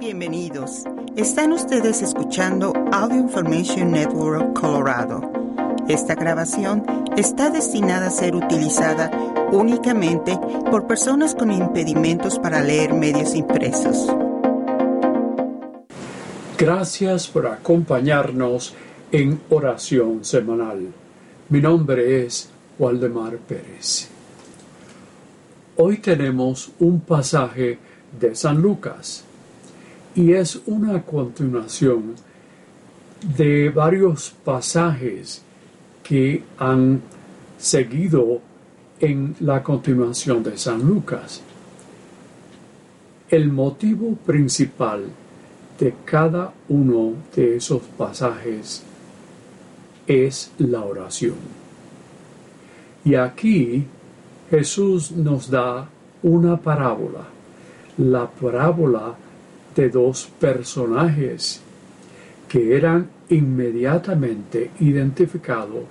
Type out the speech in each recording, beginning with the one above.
Bienvenidos. Están ustedes escuchando Audio Information Network Colorado. Esta grabación está destinada a ser utilizada únicamente por personas con impedimentos para leer medios impresos. Gracias por acompañarnos en oración semanal. Mi nombre es Waldemar Pérez. Hoy tenemos un pasaje de San Lucas y es una continuación de varios pasajes que han seguido en la continuación de San Lucas. El motivo principal de cada uno de esos pasajes es la oración. Y aquí Jesús nos da una parábola, la parábola de dos personajes que eran inmediatamente identificados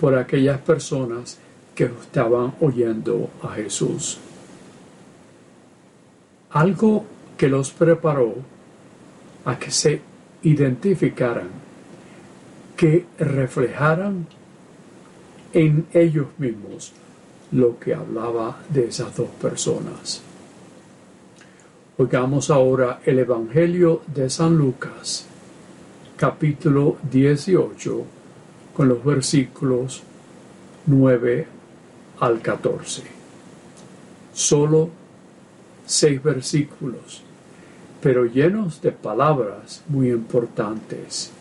por aquellas personas que estaban oyendo a Jesús. Algo que los preparó a que se identificaran, que reflejaran en ellos mismos lo que hablaba de esas dos personas. Oigamos ahora el Evangelio de San Lucas, capítulo 18, con los versículos 9 al 14. Solo seis versículos, pero llenos de palabras muy importantes,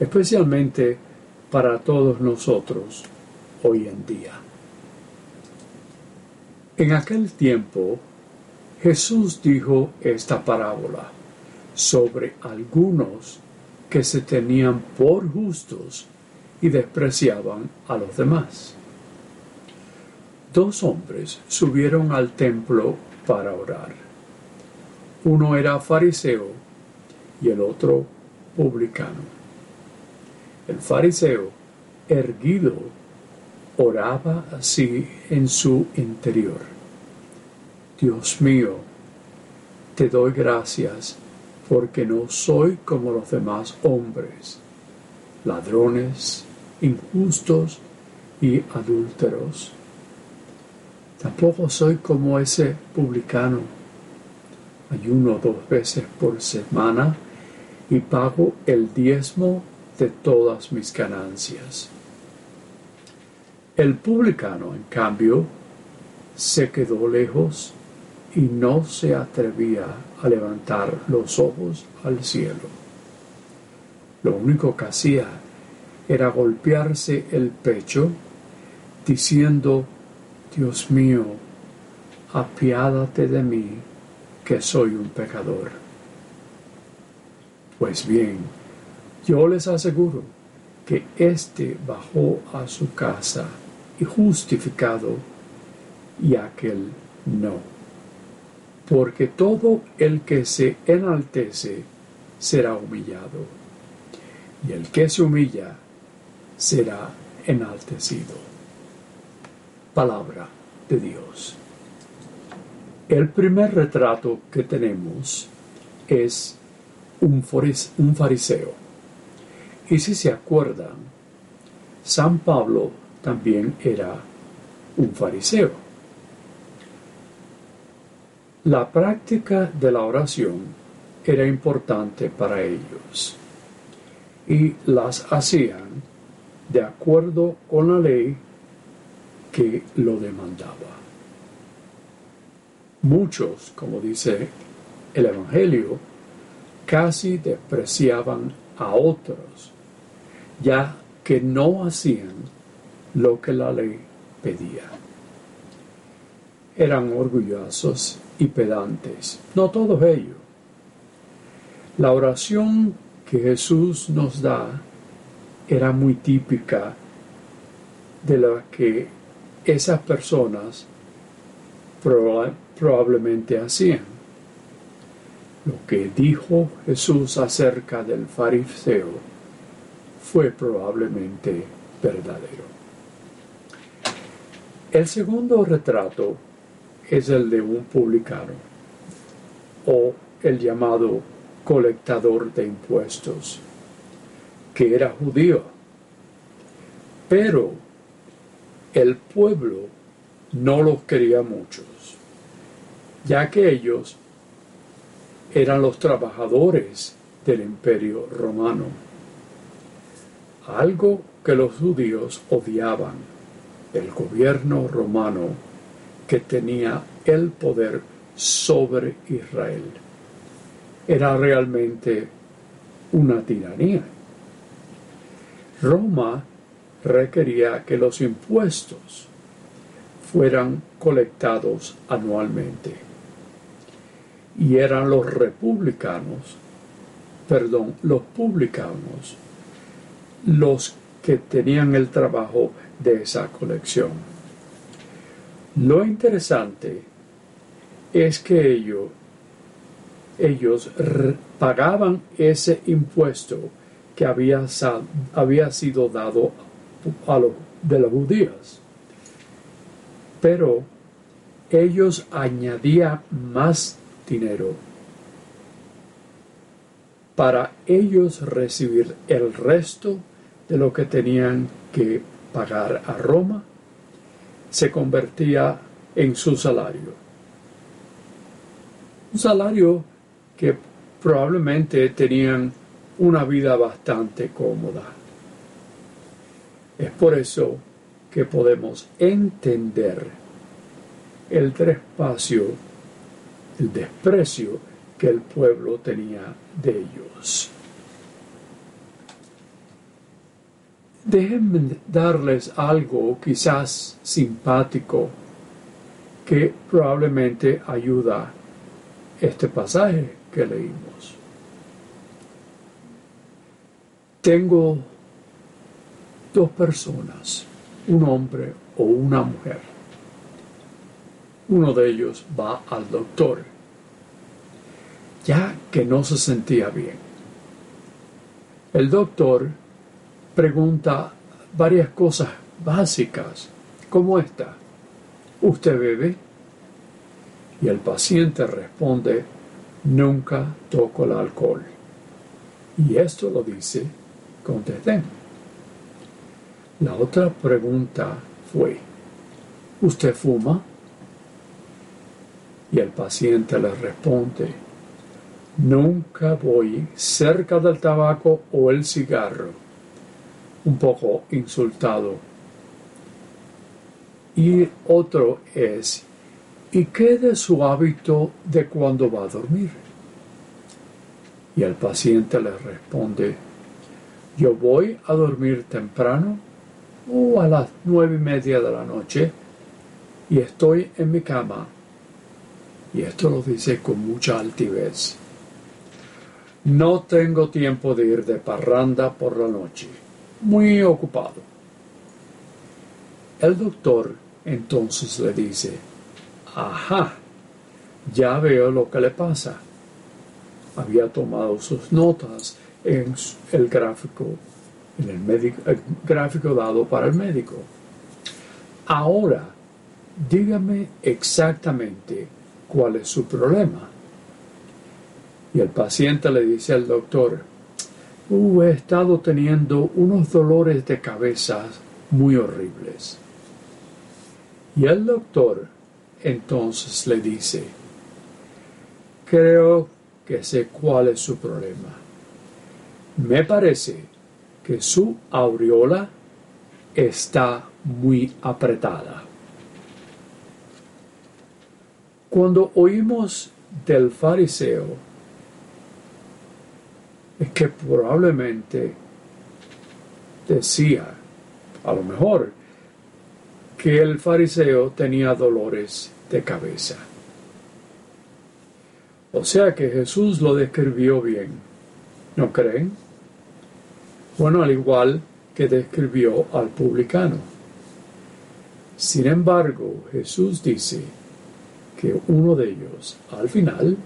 especialmente para todos nosotros hoy en día. En aquel tiempo, Jesús dijo esta parábola sobre algunos que se tenían por justos y despreciaban a los demás. Dos hombres subieron al templo para orar. Uno era fariseo y el otro publicano. El fariseo, erguido, oraba así en su interior. Dios mío, te doy gracias porque no soy como los demás hombres, ladrones, injustos y adúlteros. Tampoco soy como ese publicano. Ayuno dos veces por semana y pago el diezmo de todas mis ganancias. El publicano, en cambio, se quedó lejos y no se atrevía a levantar los ojos al cielo. Lo único que hacía era golpearse el pecho, diciendo, Dios mío, apiádate de mí, que soy un pecador. Pues bien, yo les aseguro que éste bajó a su casa y justificado y aquel no. Porque todo el que se enaltece será humillado, y el que se humilla será enaltecido. Palabra de Dios. El primer retrato que tenemos es un, fariseo. Y si se acuerdan, San Pablo también era un fariseo. La práctica de la oración era importante para ellos y las hacían de acuerdo con la ley que lo demandaba. Muchos, como dice el Evangelio, casi despreciaban a otros, ya que no hacían lo que la ley pedía. Eran orgullosos y pedantes, no todos ellos. La oración que Jesús nos da era muy típica de la que esas personas probablemente hacían. Lo que dijo Jesús acerca del fariseo fue probablemente verdadero. El segundo retrato es el de un publicano. o el llamado colectador de impuestos, que era judío. Pero el pueblo no los quería muchos, ya que ellos eran los trabajadores del imperio romano, algo que los judíos odiaban, el gobierno romano que tenía el poder sobre Israel. Era realmente una tiranía. Roma requería que los impuestos fueran colectados anualmente. Y eran los republicanos, perdón, los publicanos, los que tenían el trabajo de esa colección. Lo interesante es que ellos, pagaban ese impuesto que había, había sido dado a los de los judíos. Pero ellos añadían más dinero para ellos recibir el resto de lo que tenían que pagar a Roma, se convertía en su salario. Un salario que probablemente tenían una vida bastante cómoda. Es por eso que podemos entender el trespacio, el desprecio que el pueblo tenía de ellos. Déjenme darles algo quizás simpático que probablemente ayuda este pasaje que leímos. Tengo dos personas, un hombre o una mujer. Uno de ellos va al doctor, ya que no se sentía bien. El doctor pregunta varias cosas básicas, como esta. ¿Usted bebe? Y el paciente responde, nunca toco el alcohol. Y esto lo dice con La otra pregunta fue, ¿usted fuma? Y el paciente le responde, nunca voy cerca del tabaco o el cigarro un poco insultado. Y otro es, ¿y qué de su hábito de cuando va a dormir? Y el paciente le responde, yo voy a dormir temprano o a las nueve y media de la noche y estoy en mi cama. Y esto lo dice con mucha altivez. No tengo tiempo de ir de parranda por la noche muy ocupado. El doctor entonces le dice, ajá, ya veo lo que le pasa. Había tomado sus notas en el gráfico, en el, médico, el gráfico dado para el médico. Ahora, dígame exactamente cuál es su problema. Y el paciente le dice al doctor, uh, he estado teniendo unos dolores de cabeza muy horribles. Y el doctor entonces le dice, creo que sé cuál es su problema. Me parece que su aureola está muy apretada. Cuando oímos del fariseo es que probablemente decía, a lo mejor, que el fariseo tenía dolores de cabeza. O sea que Jesús lo describió bien. ¿No creen? Bueno, al igual que describió al publicano. Sin embargo, Jesús dice que uno de ellos, al final,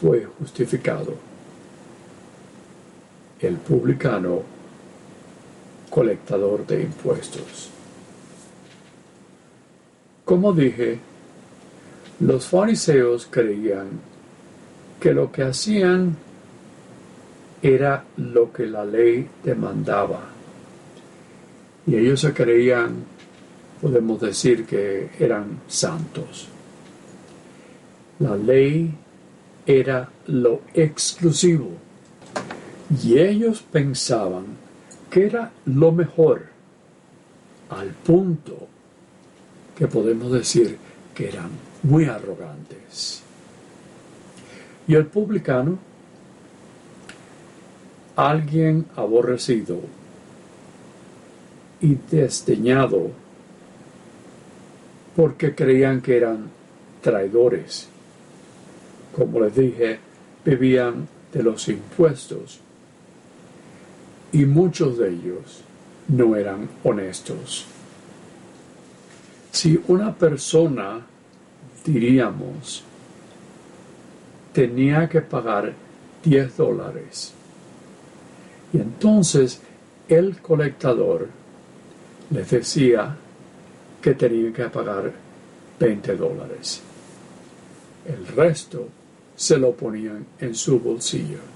fue justificado el publicano colectador de impuestos. Como dije, los fariseos creían que lo que hacían era lo que la ley demandaba. Y ellos se creían, podemos decir que eran santos. La ley era lo exclusivo. Y ellos pensaban que era lo mejor, al punto que podemos decir que eran muy arrogantes. Y el publicano, alguien aborrecido y desdeñado porque creían que eran traidores. Como les dije, vivían de los impuestos y muchos de ellos no eran honestos. Si una persona, diríamos, tenía que pagar 10 dólares, y entonces el colectador les decía que tenían que pagar 20 dólares. El resto se lo ponían en su bolsillo.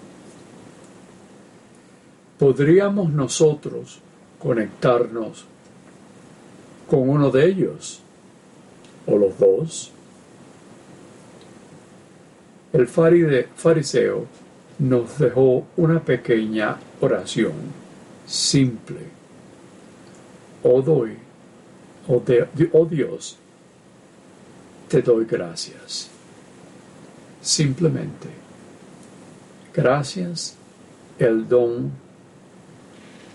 ¿Podríamos nosotros conectarnos con uno de ellos o los dos. El fariseo nos dejó una pequeña oración simple. Oh, doy, oh, oh Dios, te doy gracias. Simplemente, gracias el don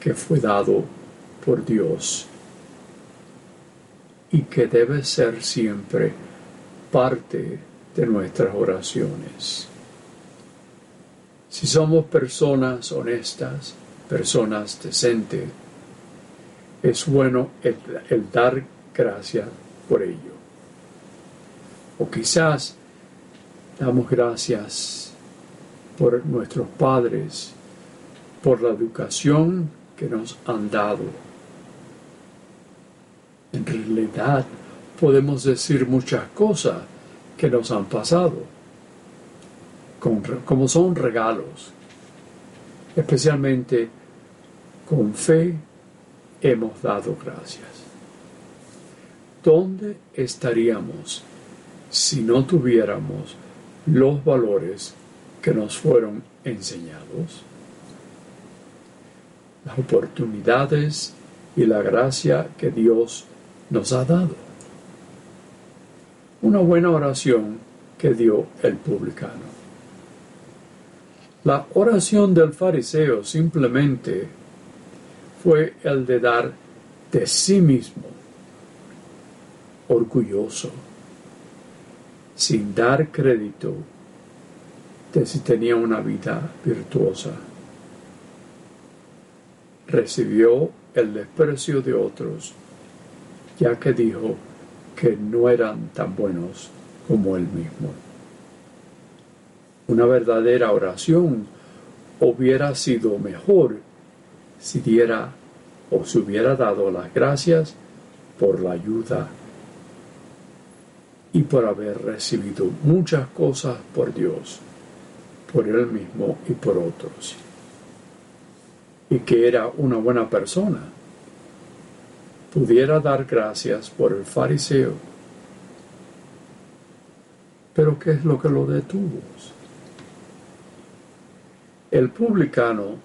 que fue dado por Dios y que debe ser siempre parte de nuestras oraciones. Si somos personas honestas, personas decentes, es bueno el, dar gracias por ello. O quizás damos gracias por nuestros padres, por la educación que nos han dado, en realidad podemos decir muchas cosas que nos han pasado, como son regalos. Especialmente con fe hemos dado gracias. ¿Dónde estaríamos si no tuviéramos los valores que nos fueron enseñados? Las oportunidades y la gracia que Dios nos ha dado. Una buena oración que dio el publicano. La oración del fariseo simplemente fue el de dar de sí mismo, orgulloso, sin dar crédito de si tenía una vida virtuosa. Recibió el desprecio de otros ya que dijo que no eran tan buenos como él mismo. Una verdadera oración hubiera sido mejor si diera o se hubiera dado las gracias por la ayuda y por haber recibido muchas cosas por Dios, por él mismo y por otros. Y que era una buena persona pudiera dar gracias por el fariseo. Pero ¿qué es lo que lo detuvo? El publicano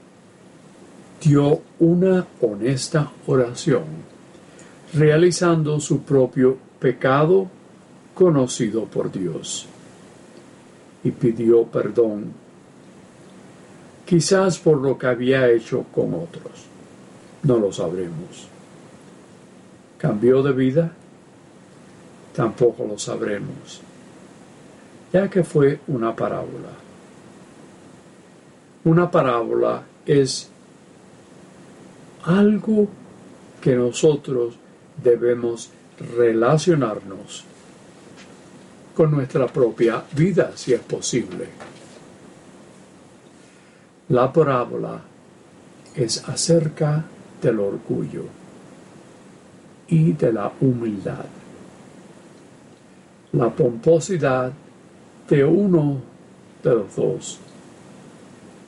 dio una honesta oración, realizando su propio pecado conocido por Dios, y pidió perdón, quizás por lo que había hecho con otros, no lo sabremos cambió de vida? Tampoco lo sabremos, ya que fue una parábola. Una parábola es algo que nosotros debemos relacionarnos con nuestra propia vida, si es posible. La parábola es acerca del orgullo y de la humildad. La pomposidad de uno de los dos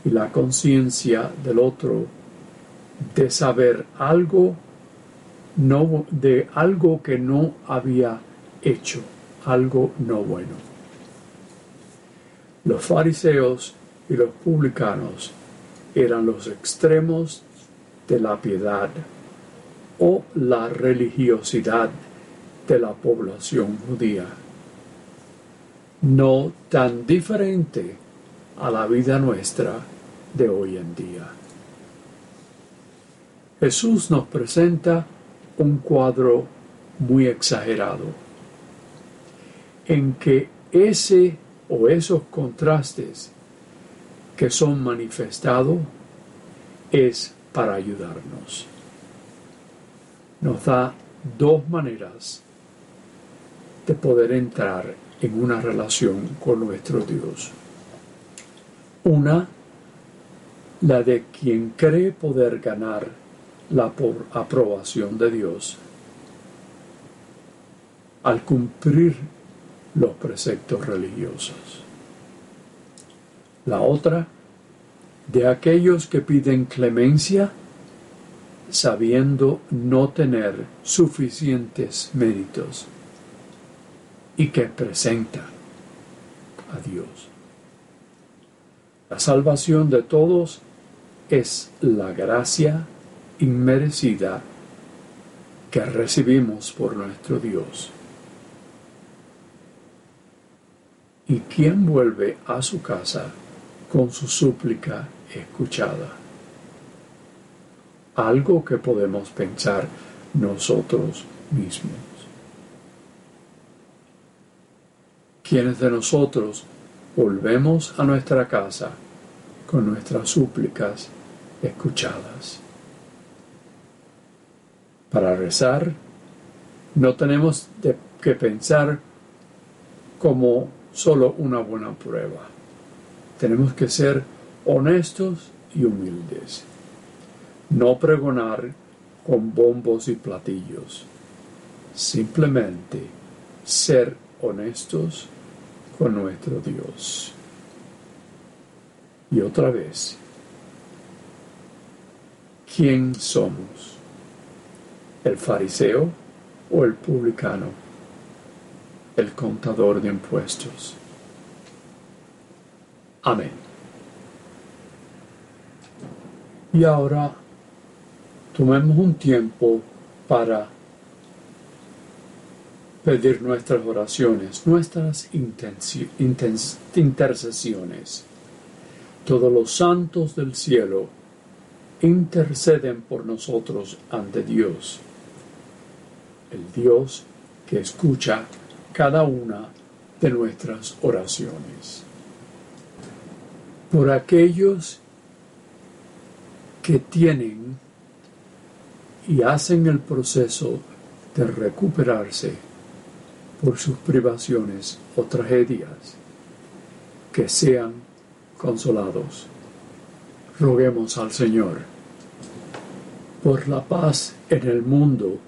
y la conciencia del otro de saber algo no de algo que no había hecho, algo no bueno. Los fariseos y los publicanos eran los extremos de la piedad o la religiosidad de la población judía, no tan diferente a la vida nuestra de hoy en día. Jesús nos presenta un cuadro muy exagerado, en que ese o esos contrastes que son manifestados es para ayudarnos. Nos da dos maneras de poder entrar en una relación con nuestro Dios. Una, la de quien cree poder ganar la aprobación de Dios al cumplir los preceptos religiosos. La otra, de aquellos que piden clemencia sabiendo no tener suficientes méritos y que presenta a Dios. La salvación de todos es la gracia inmerecida que recibimos por nuestro Dios. ¿Y quién vuelve a su casa con su súplica escuchada? Algo que podemos pensar nosotros mismos. quienes de nosotros volvemos a nuestra casa con nuestras súplicas escuchadas. Para rezar, no tenemos que pensar como solo una buena prueba. Tenemos que ser honestos y humildes. No pregonar con bombos y platillos. Simplemente ser honestos con nuestro Dios. Y otra vez, ¿quién somos? ¿El fariseo o el publicano? El contador de impuestos. Amén. Y ahora tomemos un tiempo para pedir nuestras oraciones, nuestras intercesiones. Todos los santos del cielo interceden por nosotros ante Dios, el Dios que escucha cada una de nuestras oraciones. Por aquellos que tienen y hacen el proceso de recuperarse por sus privaciones o tragedias, que sean consolados. Roguemos al Señor por la paz en el mundo,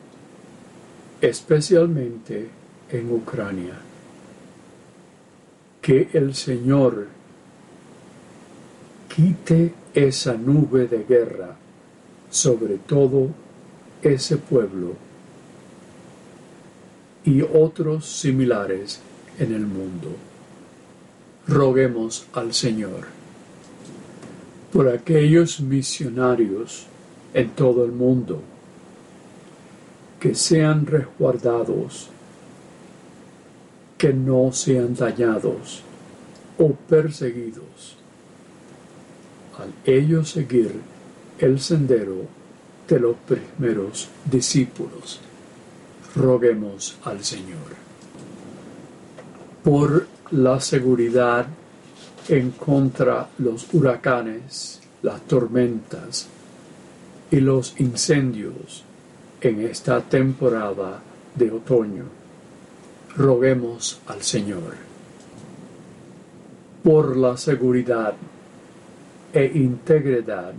especialmente en Ucrania. Que el Señor quite esa nube de guerra sobre todo ese pueblo y otros similares en el mundo. Roguemos al Señor por aquellos misionarios en todo el mundo que sean resguardados, que no sean dañados o perseguidos, al ellos seguir el sendero de los primeros discípulos roguemos al Señor. Por la seguridad en contra los huracanes, las tormentas y los incendios en esta temporada de otoño, roguemos al Señor. Por la seguridad e integridad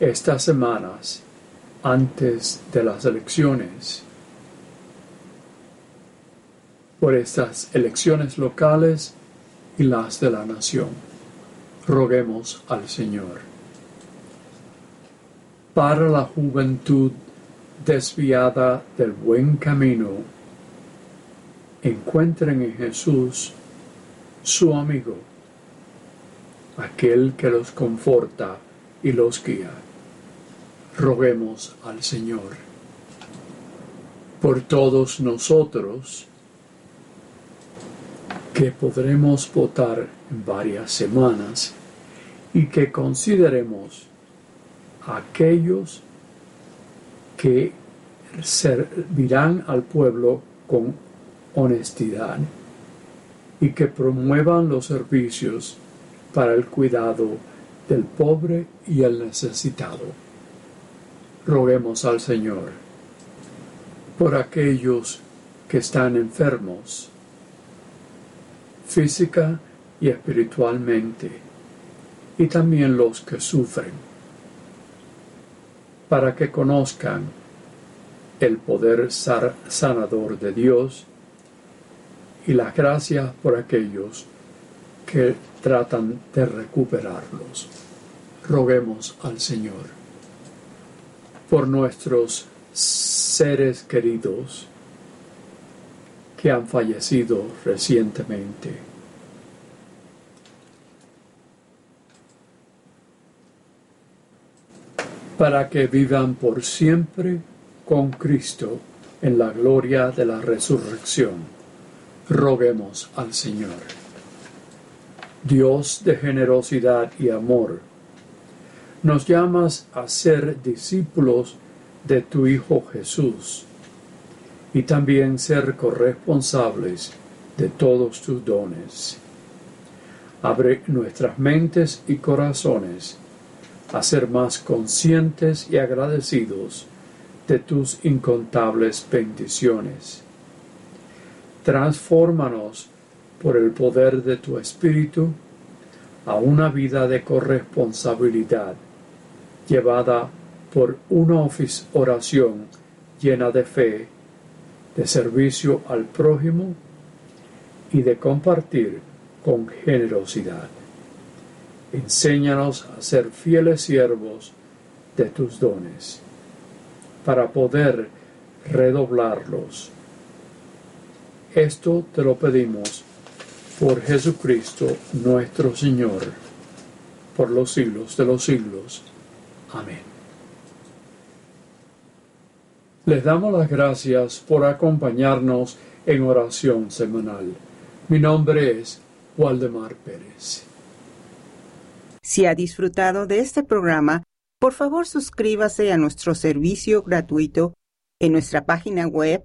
estas semanas antes de las elecciones por estas elecciones locales y las de la nación. Roguemos al Señor. Para la juventud desviada del buen camino, encuentren en Jesús su amigo, aquel que los conforta y los guía. Roguemos al Señor. Por todos nosotros, que podremos votar en varias semanas y que consideremos aquellos que servirán al pueblo con honestidad y que promuevan los servicios para el cuidado del pobre y el necesitado. Roguemos al Señor por aquellos que están enfermos física y espiritualmente, y también los que sufren, para que conozcan el poder sanador de Dios y la gracia por aquellos que tratan de recuperarlos. Roguemos al Señor por nuestros seres queridos que han fallecido recientemente. Para que vivan por siempre con Cristo en la gloria de la resurrección. Roguemos al Señor. Dios de generosidad y amor, nos llamas a ser discípulos de tu Hijo Jesús y también ser corresponsables de todos tus dones. Abre nuestras mentes y corazones a ser más conscientes y agradecidos de tus incontables bendiciones. Transfórmanos por el poder de tu Espíritu a una vida de corresponsabilidad llevada por una oración llena de fe de servicio al prójimo y de compartir con generosidad. Enséñanos a ser fieles siervos de tus dones, para poder redoblarlos. Esto te lo pedimos por Jesucristo nuestro Señor, por los siglos de los siglos. Amén. Les damos las gracias por acompañarnos en oración semanal. Mi nombre es Waldemar Pérez. Si ha disfrutado de este programa, por favor suscríbase a nuestro servicio gratuito en nuestra página web